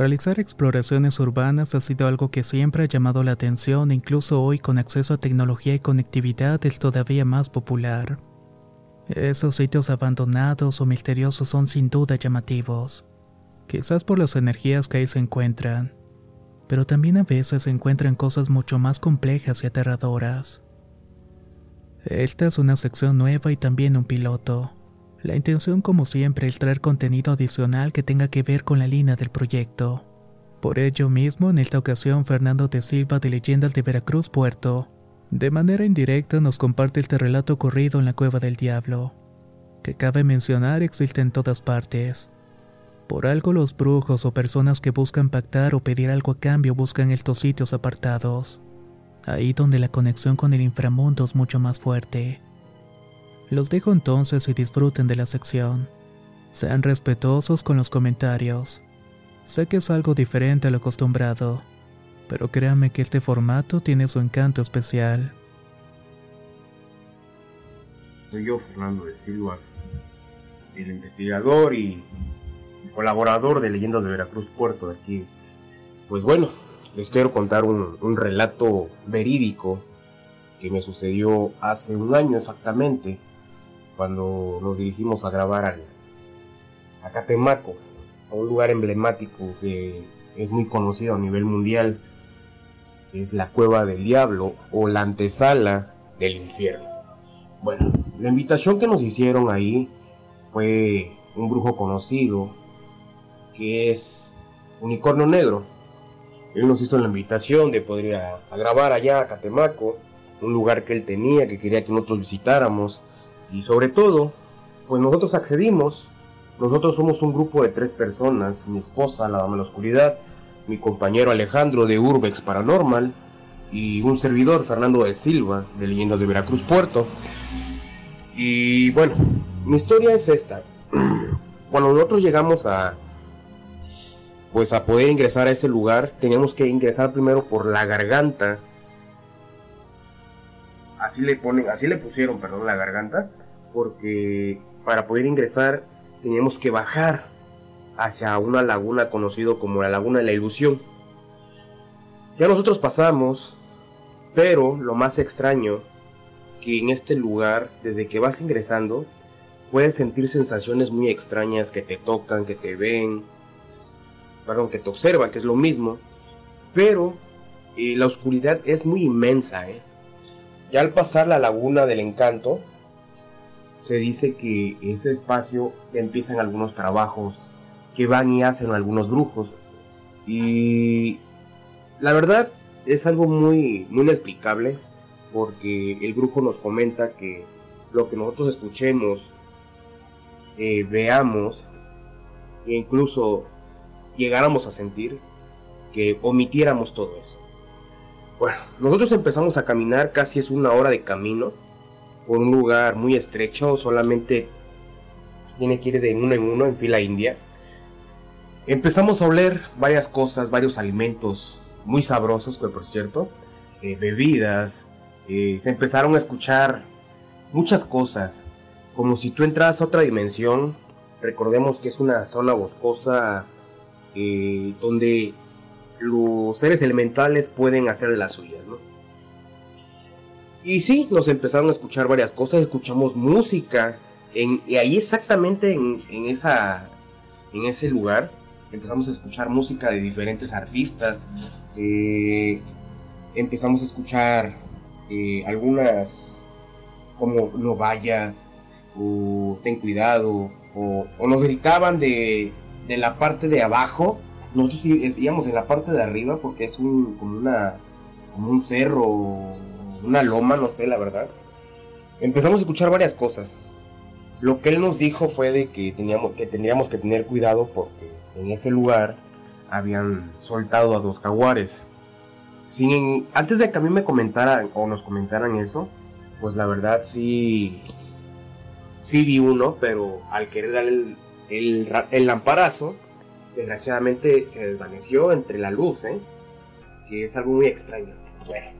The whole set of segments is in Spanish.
Realizar exploraciones urbanas ha sido algo que siempre ha llamado la atención, incluso hoy con acceso a tecnología y conectividad es todavía más popular. Esos sitios abandonados o misteriosos son sin duda llamativos, quizás por las energías que ahí se encuentran, pero también a veces se encuentran cosas mucho más complejas y aterradoras. Esta es una sección nueva y también un piloto. La intención, como siempre, es traer contenido adicional que tenga que ver con la línea del proyecto. Por ello mismo, en esta ocasión, Fernando de Silva de Leyendas de Veracruz Puerto, de manera indirecta nos comparte este relato ocurrido en la Cueva del Diablo, que cabe mencionar existe en todas partes. Por algo los brujos o personas que buscan pactar o pedir algo a cambio buscan estos sitios apartados, ahí donde la conexión con el inframundo es mucho más fuerte. Los dejo entonces y disfruten de la sección. Sean respetuosos con los comentarios. Sé que es algo diferente a lo acostumbrado, pero créanme que este formato tiene su encanto especial. Soy yo, Fernando de Silva, el investigador y colaborador de Leyendas de Veracruz Puerto de aquí. Pues bueno, les quiero contar un, un relato verídico que me sucedió hace un año exactamente cuando nos dirigimos a grabar a Catemaco, a un lugar emblemático que es muy conocido a nivel mundial, es la Cueva del Diablo o la antesala del infierno. Bueno, la invitación que nos hicieron ahí fue un brujo conocido que es Unicornio Negro. Él nos hizo la invitación de poder a, a grabar allá a Catemaco, un lugar que él tenía, que quería que nosotros visitáramos y sobre todo, pues nosotros accedimos. Nosotros somos un grupo de tres personas, mi esposa, la dama de la oscuridad, mi compañero Alejandro de Urbex Paranormal y un servidor, Fernando de Silva, de Leyendas de Veracruz Puerto. Y bueno, mi historia es esta. Cuando nosotros llegamos a pues a poder ingresar a ese lugar, teníamos que ingresar primero por la garganta. Así le ponen, así le pusieron, perdón, la garganta porque para poder ingresar teníamos que bajar hacia una laguna conocido como la Laguna de la Ilusión. Ya nosotros pasamos, pero lo más extraño que en este lugar, desde que vas ingresando, puedes sentir sensaciones muy extrañas que te tocan, que te ven, perdón, que te observan, que es lo mismo, pero eh, la oscuridad es muy inmensa. ¿eh? Ya al pasar la laguna del encanto, se dice que ese espacio ya empiezan algunos trabajos que van y hacen algunos brujos. Y la verdad es algo muy, muy inexplicable porque el brujo nos comenta que lo que nosotros escuchemos, eh, veamos e incluso llegáramos a sentir, que omitiéramos todo eso. Bueno, nosotros empezamos a caminar, casi es una hora de camino por un lugar muy estrecho, solamente tiene que ir de uno en uno en fila india. Empezamos a oler varias cosas, varios alimentos muy sabrosos, que por cierto, eh, bebidas, eh, se empezaron a escuchar muchas cosas, como si tú entras a otra dimensión. Recordemos que es una zona boscosa eh, donde los seres elementales pueden hacer de las suyas, ¿no? Y sí, nos empezaron a escuchar varias cosas, escuchamos música, en, y ahí exactamente en, en, esa, en ese lugar empezamos a escuchar música de diferentes artistas, eh, empezamos a escuchar eh, algunas como no vayas, o ten cuidado, o, o nos gritaban de, de la parte de abajo, nosotros íbamos en la parte de arriba porque es un, como, una, como un cerro, una loma, no sé la verdad. Empezamos a escuchar varias cosas. Lo que él nos dijo fue de que teníamos que, teníamos que tener cuidado porque en ese lugar habían soltado a dos jaguares. Sin, antes de que a mí me comentaran o nos comentaran eso, pues la verdad sí, sí vi uno, pero al querer dar el, el, lamparazo, desgraciadamente se desvaneció entre la luz, ¿eh? que es algo muy extraño. Bueno,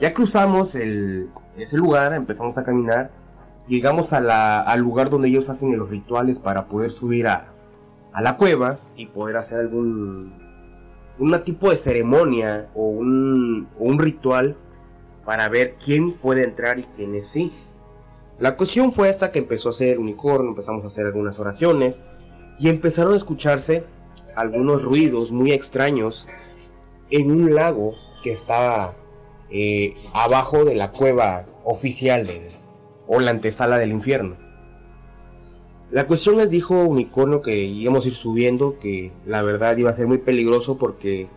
ya cruzamos el, ese lugar, empezamos a caminar, llegamos al lugar donde ellos hacen los rituales para poder subir a, la cueva y poder hacer algún un tipo de ceremonia o un, o un ritual para ver quién puede entrar y quién sí. La cuestión fue hasta que empezó a hacer unicornio, empezamos a hacer algunas oraciones y empezaron a escucharse algunos ruidos muy extraños en un lago que estaba eh, abajo de la cueva oficial o la antesala del infierno. La cuestión les dijo Unicornio que íbamos a ir subiendo, que la verdad iba a ser muy peligroso porque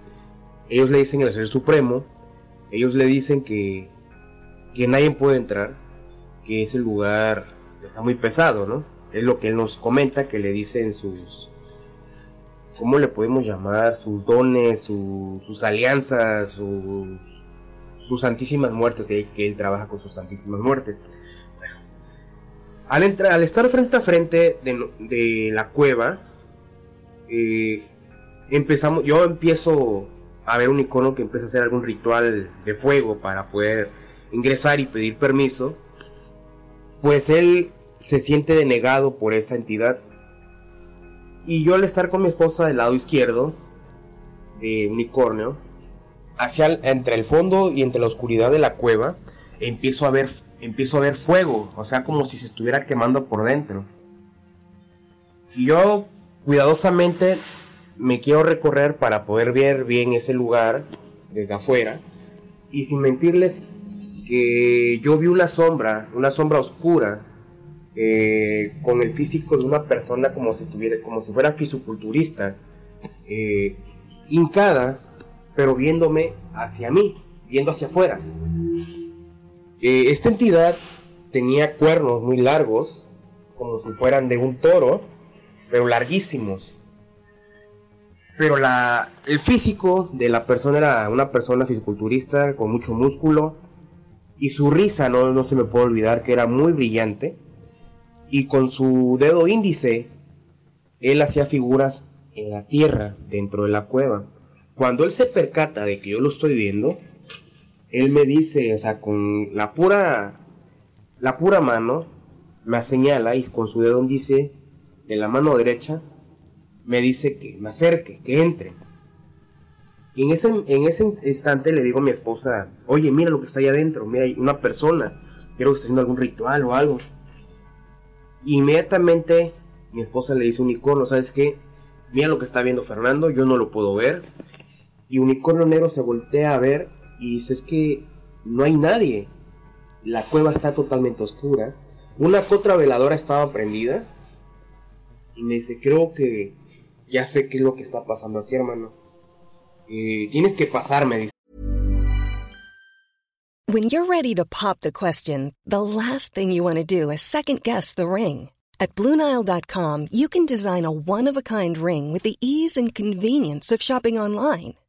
ellos le dicen el ser supremo, ellos le dicen que, que nadie puede entrar, que ese lugar está muy pesado, ¿no? Es lo que él nos comenta, que le dicen sus, ¿cómo le podemos llamar? Sus dones, sus alianzas, sus, sus santísimas muertes, que, él trabaja con sus santísimas muertes. Al, entrar, al estar frente a frente de, la cueva, eh, empezamos, yo empiezo a ver un icono que empieza a hacer algún ritual de fuego para poder ingresar y pedir permiso. Pues él se siente denegado por esa entidad. Y yo al estar con mi esposa del lado izquierdo de unicornio, hacia entre el fondo y entre la oscuridad de la cueva, empiezo a ver empiezo a ver fuego, o sea, como si se estuviera quemando por dentro. Y yo cuidadosamente me quiero recorrer para poder ver bien ese lugar desde afuera. Y sin mentirles que yo vi una sombra, una sombra oscura, eh, con el físico de una persona como si, tuviera, como si fuera fisiculturista, eh, hincada, pero viéndome hacia mí, viendo hacia afuera. Eh, esta entidad tenía cuernos muy largos, como si fueran de un toro, pero larguísimos. Pero el físico de la persona era una persona fisiculturista con mucho músculo y su risa no, no se me puede olvidar que era muy brillante y con su dedo índice él hacía figuras en la tierra dentro de la cueva. Cuando él se percata de que yo lo estoy viendo, él me dice, o sea, con la pura, la pura mano, me señala y con su dedo dice, de la mano derecha, me dice que me acerque, que entre. Y en ese, en ese instante le digo a mi esposa, oye, mira lo que está ahí adentro, mira, hay una persona, creo que está haciendo algún ritual o algo. inmediatamente mi esposa le dice un icono, ¿sabes qué? Mira lo que está viendo Fernando, yo no lo puedo ver. Y un icono negro se voltea a ver y dice, es que no hay nadie. La cueva está totalmente oscura. Una otra veladora estaba prendida. Y me dice, creo que ya sé qué es lo que está pasando aquí, hermano. Eh, tienes que pasarme, dice. When you're ready to pop the question, the last thing you want to do is second guess the ring. At Bluenile.com, you can design a one-of-a-kind ring with the ease and convenience of shopping online.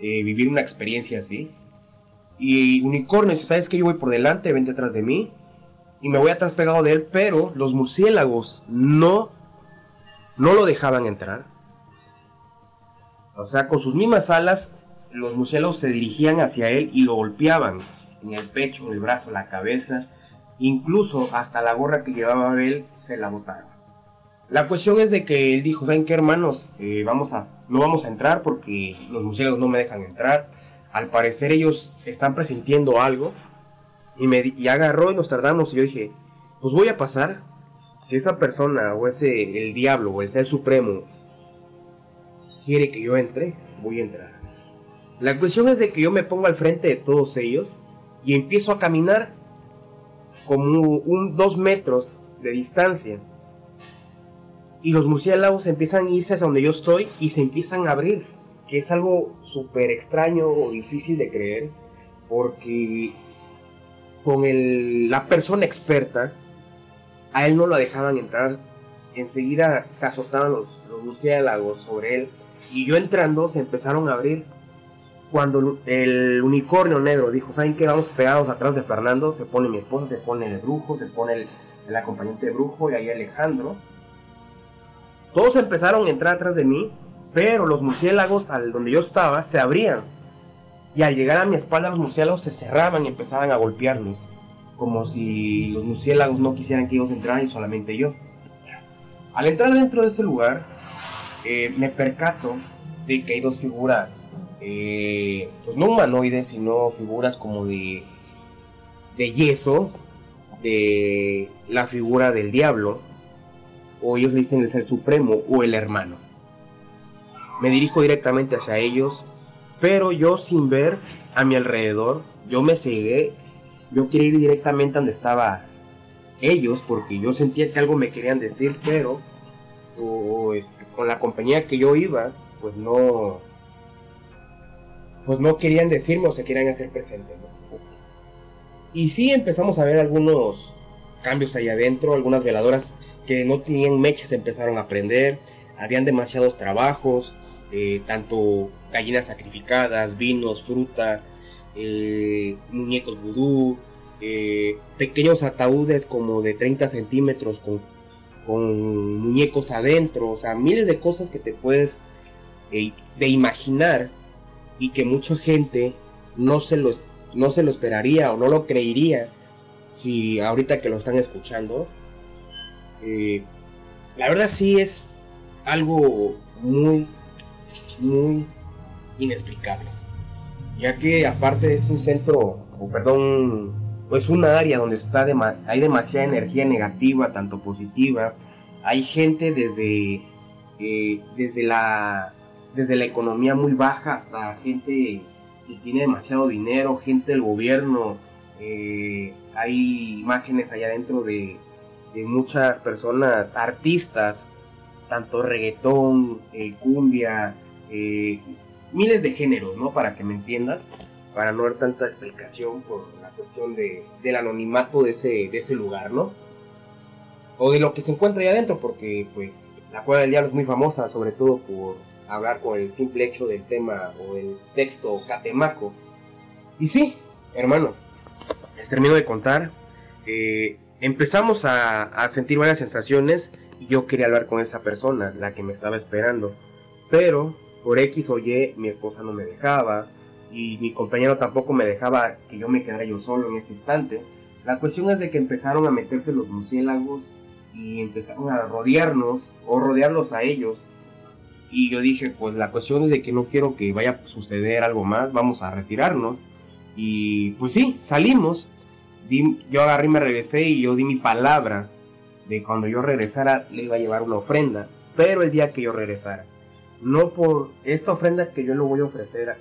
eh, vivir una experiencia así. Y unicornio, sabes que yo voy por delante, vente atrás de mí. Y me voy atrás pegado de él, pero los murciélagos no, no lo dejaban entrar. O sea, con sus mismas alas, los murciélagos se dirigían hacia él y lo golpeaban en el pecho, el brazo, la cabeza. Incluso hasta la gorra que llevaba él se la botaron. La cuestión es de que él dijo, ¿saben qué hermanos? Eh, vamos a, no vamos a entrar porque los murciélagos no me dejan entrar. Al parecer ellos están presintiendo algo. Y me y agarró y nos tardamos y yo dije, pues voy a pasar. Si esa persona o ese, el diablo o el ser supremo quiere que yo entre, voy a entrar. La cuestión es de que yo me pongo al frente de todos ellos y empiezo a caminar como un dos metros de distancia y los murciélagos empiezan a irse hacia donde yo estoy y se empiezan a abrir, que es algo súper extraño o difícil de creer, porque con el, la persona experta, a él no lo dejaban entrar, enseguida se azotaban los, murciélagos sobre él, y yo entrando se empezaron a abrir. Cuando el unicornio negro dijo, ¿saben qué? Vamos pegados atrás de Fernando, se pone mi esposa, se pone el brujo, se pone el, el acompañante de brujo y ahí Alejandro todos empezaron a entrar atrás de mí, pero los murciélagos al donde yo estaba se abrían. Y al llegar a mi espalda los murciélagos se cerraban y empezaban a golpearnos. Como si los murciélagos no quisieran que ellos entraran y solamente yo. Al entrar dentro de ese lugar, eh, me percato de que hay dos figuras, eh, pues no humanoides, sino figuras como de yeso, de la figura del diablo, o ellos dicen el ser supremo o el hermano. Me dirijo directamente hacia ellos, pero yo sin ver a mi alrededor, yo me cegué, yo quería ir directamente donde estaba ellos, porque yo sentía que algo me querían decir, pero pues con la compañía que yo iba, pues no, pues no querían decirme o se querían hacer presentes. Y sí empezamos a ver algunos cambios ahí adentro, algunas veladoras que no tenían mechas empezaron a prender, habían demasiados trabajos, eh, tanto gallinas sacrificadas, vinos, fruta, eh, muñecos vudú, eh, pequeños ataúdes como de 30 centímetros con, con, muñecos adentro, o sea, miles de cosas que te puedes de imaginar y que mucha gente no se, lo, no se lo esperaría o no lo creería si ahorita que lo están escuchando eh, la verdad sí es algo muy, muy inexplicable. Ya que aparte es un centro, o perdón, pues una área donde está hay demasiada energía negativa, tanto positiva. Hay gente desde, eh, desde, la, desde la economía muy baja hasta gente que tiene demasiado dinero, gente del gobierno. Eh, hay imágenes allá dentro de, de muchas personas, artistas, tanto reggaetón, eh, cumbia, eh, miles de géneros, ¿no? Para que me entiendas, para no dar tanta explicación por la cuestión de, del anonimato de ese, de ese lugar, ¿no? O de lo que se encuentra ahí adentro, porque pues la Cueva del Diablo es muy famosa, sobre todo por hablar con el simple hecho del tema o el texto catemaco. Y sí, hermano, les termino de contar. Eh, empezamos a, sentir varias sensaciones y yo quería hablar con esa persona, la que me estaba esperando. Pero por X o Y mi esposa no me dejaba y mi compañero tampoco me dejaba que yo me quedara yo solo en ese instante. La cuestión es de que empezaron a meterse los murciélagos y empezaron a rodearnos o rodearlos a ellos. Y yo dije, pues la cuestión es de que no quiero que vaya a suceder algo más, vamos a retirarnos. Y pues sí, salimos yo agarré y me regresé y yo di mi palabra de cuando yo regresara le iba a llevar una ofrenda, pero el día que yo regresara. No por esta ofrenda que yo le voy a ofrecer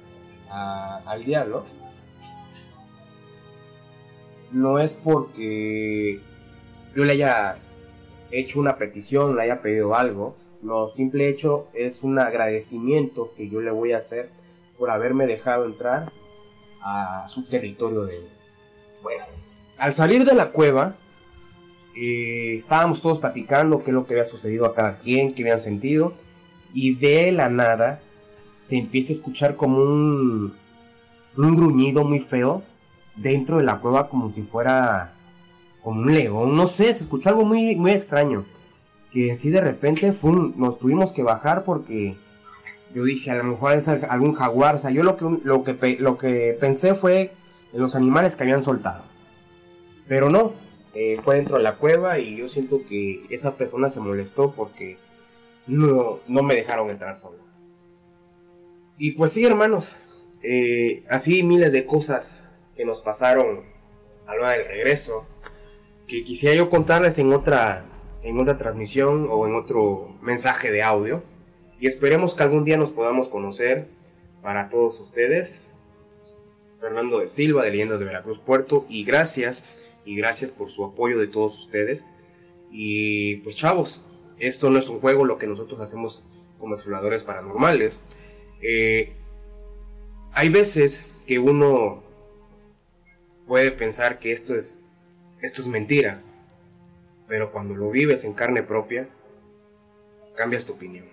al diablo, no es porque yo le haya hecho una petición, le haya pedido algo. Lo simple hecho es un agradecimiento que yo le voy a hacer por haberme dejado entrar a su territorio de él. Bueno, al salir de la cueva, eh, estábamos todos platicando qué es lo que había sucedido a cada quien, qué habían sentido, y de la nada se empieza a escuchar como un, un gruñido muy feo dentro de la cueva como si fuera como un león, no sé, se escuchó algo muy, muy extraño. Que sí de repente fue nos tuvimos que bajar porque yo dije a lo mejor es algún jaguar, o sea, yo lo que, lo que, lo que pensé fue en los animales que habían soltado. Pero no, eh, fue dentro de la cueva y yo siento que esa persona se molestó porque no, no me dejaron entrar solo. Y pues sí, hermanos, eh, así miles de cosas que nos pasaron a la hora del regreso, que quisiera yo contarles en otra, en otra transmisión o en otro mensaje de audio. Y esperemos que algún día nos podamos conocer para todos ustedes. Fernando de Silva de Leyendas de Veracruz Puerto y gracias y gracias por su apoyo de todos ustedes. Y pues chavos, esto no es un juego lo que nosotros hacemos como exploradores paranormales. Eh, hay veces que uno puede pensar que esto es, esto es mentira, pero cuando lo vives en carne propia, cambias tu opinión.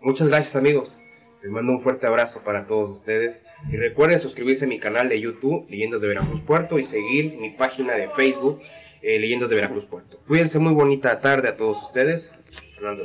Muchas gracias amigos, les mando un fuerte abrazo para todos ustedes y recuerden suscribirse a mi canal de YouTube, Leyendas de Veracruz Puerto, y seguir mi página de Facebook, eh, Leyendas de Veracruz Puerto. Cuídense muy bonita tarde a todos ustedes. Fernando